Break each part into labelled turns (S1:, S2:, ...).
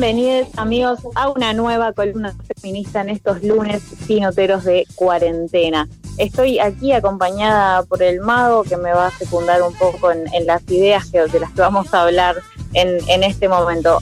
S1: Bienvenidos amigos a una nueva columna feminista en estos lunes pinoteros de cuarentena. Estoy aquí acompañada por el mago que me va a secundar un poco en, las ideas que, de las que vamos a hablar en, este momento.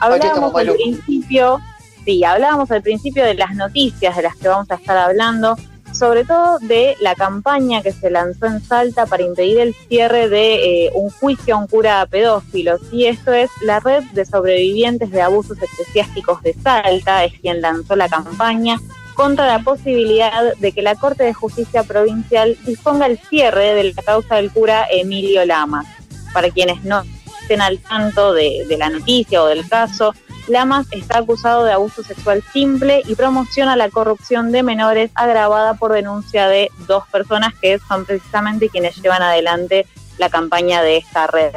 S1: Hablábamos al principio, sí, hablábamos al principio de las noticias de las que vamos a estar hablando sobre todo de la campaña que se lanzó en Salta para impedir el cierre de eh, un juicio a un cura pedófilo. Y esto es la red de sobrevivientes de abusos eclesiásticos de Salta, es quien lanzó la campaña contra la posibilidad de que la Corte de Justicia Provincial disponga el cierre de la causa del cura Emilio Lama. Para quienes no estén al tanto de la noticia o del caso, Lamas está acusado de abuso sexual simple y promociona la corrupción de menores agravada por denuncia de dos personas que son precisamente quienes llevan adelante la campaña de esta red.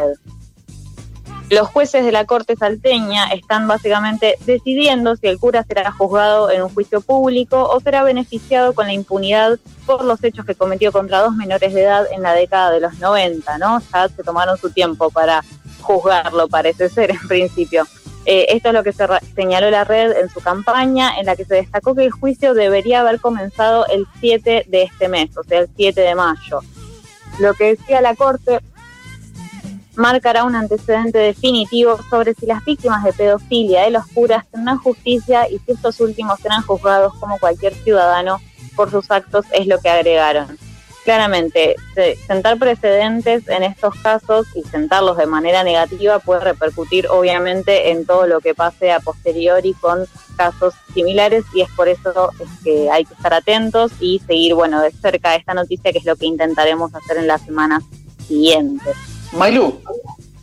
S1: Los jueces de la Corte salteña están básicamente decidiendo si el cura será juzgado en un juicio público o será beneficiado con la impunidad por los hechos que cometió contra dos menores de edad en la década de los 90, ¿no? Ya se tomaron su tiempo para juzgarlo, parece ser en principio. Eh, esto es lo que se señaló la red en su campaña, en la que se destacó que el juicio debería haber comenzado el 7 de este mes, o sea, el 7 de mayo. Lo que decía la Corte marcará un antecedente definitivo sobre si las víctimas de pedofilia de los curas tendrán justicia y si estos últimos serán juzgados como cualquier ciudadano por sus actos, es lo que agregaron claramente, sentar precedentes en estos casos y sentarlos de manera negativa puede repercutir obviamente en todo lo que pase a posteriori con casos similares y es por eso que hay que estar atentos y seguir, bueno, de cerca esta noticia que es lo que intentaremos hacer en las semanas siguientes.
S2: Mailú.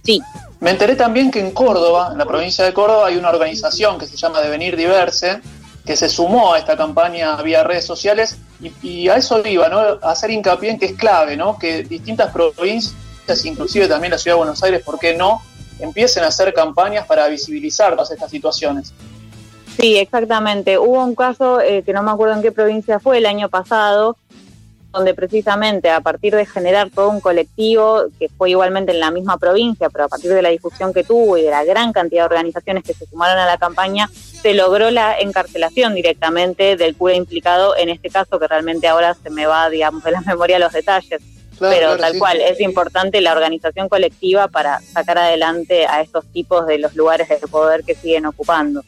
S1: Sí.
S2: Me enteré también que en Córdoba, en la provincia de Córdoba, hay una organización que se llama Devenir Diverse, que se sumó a esta campaña vía redes sociales y, a eso iba, ¿no? Hacer hincapié en que es clave, ¿no? Que distintas provincias, inclusive también la ciudad de Buenos Aires, ¿por qué no? Empiecen a hacer campañas para visibilizar todas estas situaciones.
S1: Sí, exactamente. Hubo un caso eh, que no me acuerdo en qué provincia fue el año pasado, donde precisamente a partir de generar todo un colectivo, que fue igualmente en la misma provincia, pero a partir de la difusión que tuvo y de la gran cantidad de organizaciones que se sumaron a la campaña, se logró la encarcelación directamente del cura implicado en este caso, que realmente ahora se me va, digamos, de la memoria los detalles. pero tal cual, es importante la organización colectiva para sacar adelante a estos tipos de los lugares de poder que siguen ocupando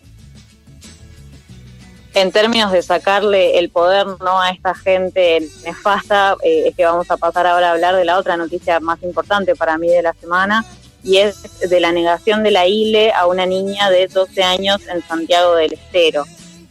S1: en términos de sacarle el poder no a esta gente nefasta, eh, es que vamos a pasar ahora a hablar de la otra noticia más importante para mí de la semana, y es de la negación de la ILE a una niña de 12 años en Santiago del Estero.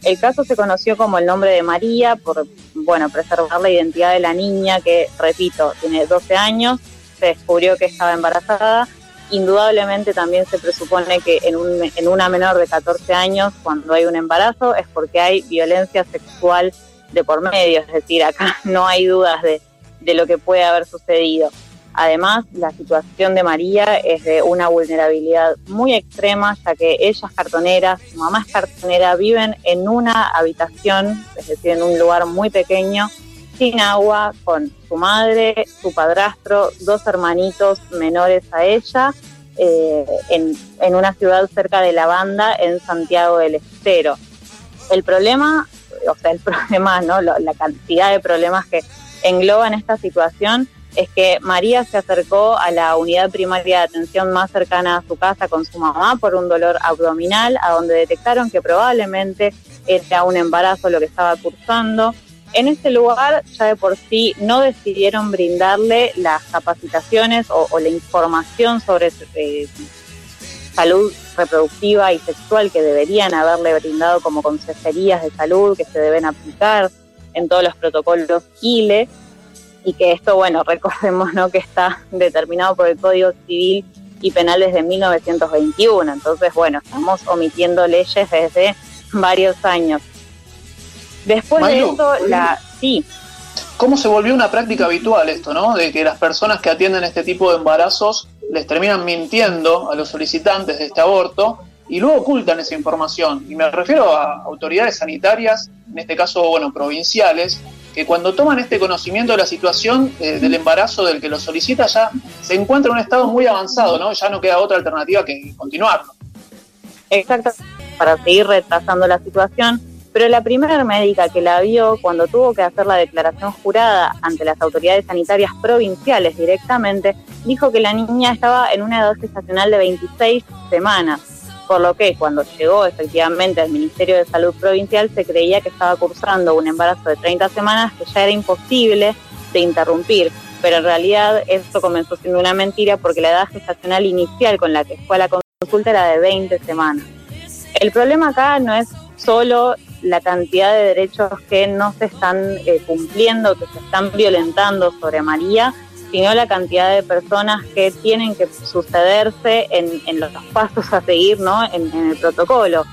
S1: El caso se conoció como el nombre de María por, bueno, preservar la identidad de la niña que, repito, tiene 12 años, se descubrió que estaba embarazada indudablemente también se presupone que en, un, en una menor de 14 años, cuando hay un embarazo, es porque hay violencia sexual de por medio, es decir, acá no hay dudas de, de lo que puede haber sucedido. Además, la situación de María es de una vulnerabilidad muy extrema, ya que ella es cartonera, su mamá es cartonera, viven en una habitación, es decir, en un lugar muy pequeño, sin agua con su madre, su padrastro, dos hermanitos menores a ella, eh, en, una ciudad cerca de La Banda, en Santiago del Estero. El problema, o sea, el problema, ¿no? la cantidad de problemas que engloban esta situación es que María se acercó a la unidad primaria de atención más cercana a su casa con su mamá por un dolor abdominal, a donde detectaron que probablemente era un embarazo lo que estaba cursando. En ese lugar ya de por sí no decidieron brindarle las capacitaciones o, la información sobre eh, salud reproductiva y sexual que deberían haberle brindado como consejerías de salud que se deben aplicar en todos los protocolos ILE y que esto, bueno, recordemos ¿no? que está determinado por el Código Civil y Penal desde 1921. Entonces, bueno, estamos omitiendo leyes desde varios años. Después de eso, la... Sí.
S2: ¿Cómo se volvió una práctica habitual esto, no? De que las personas que atienden este tipo de embarazos les terminan mintiendo a los solicitantes de este aborto y luego ocultan esa información. Y me refiero a autoridades sanitarias, en este caso, bueno, provinciales, que cuando toman este conocimiento de la situación eh, del embarazo del que lo solicita ya se encuentra en un estado muy avanzado, ¿no? Ya no queda otra alternativa que continuarlo.
S1: Exacto, para seguir retrasando la situación, pero la primera médica que la vio cuando tuvo que hacer la declaración jurada ante las autoridades sanitarias provinciales directamente, dijo que la niña estaba en una edad gestacional de 26 semanas, por lo que cuando llegó efectivamente al Ministerio de Salud Provincial se creía que estaba cursando un embarazo de 30 semanas que ya era imposible de interrumpir, pero en realidad esto comenzó siendo una mentira porque la edad gestacional inicial con la que fue a la consulta era de 20 semanas. El problema acá no es solo la cantidad de derechos que no se están eh, cumpliendo, que se están violentando sobre María, sino la cantidad de personas que tienen que sucederse en, los pasos a seguir ¿no? en, en el protocolo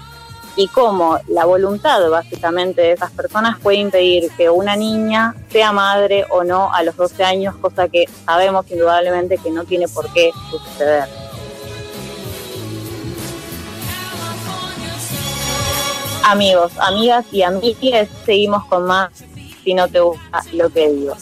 S1: y cómo la voluntad básicamente de esas personas puede impedir que una niña sea madre o no a los 12 años, cosa que sabemos indudablemente que no tiene por qué suceder. Amigos, amigas y amigues, seguimos con más si no te gusta lo que digo.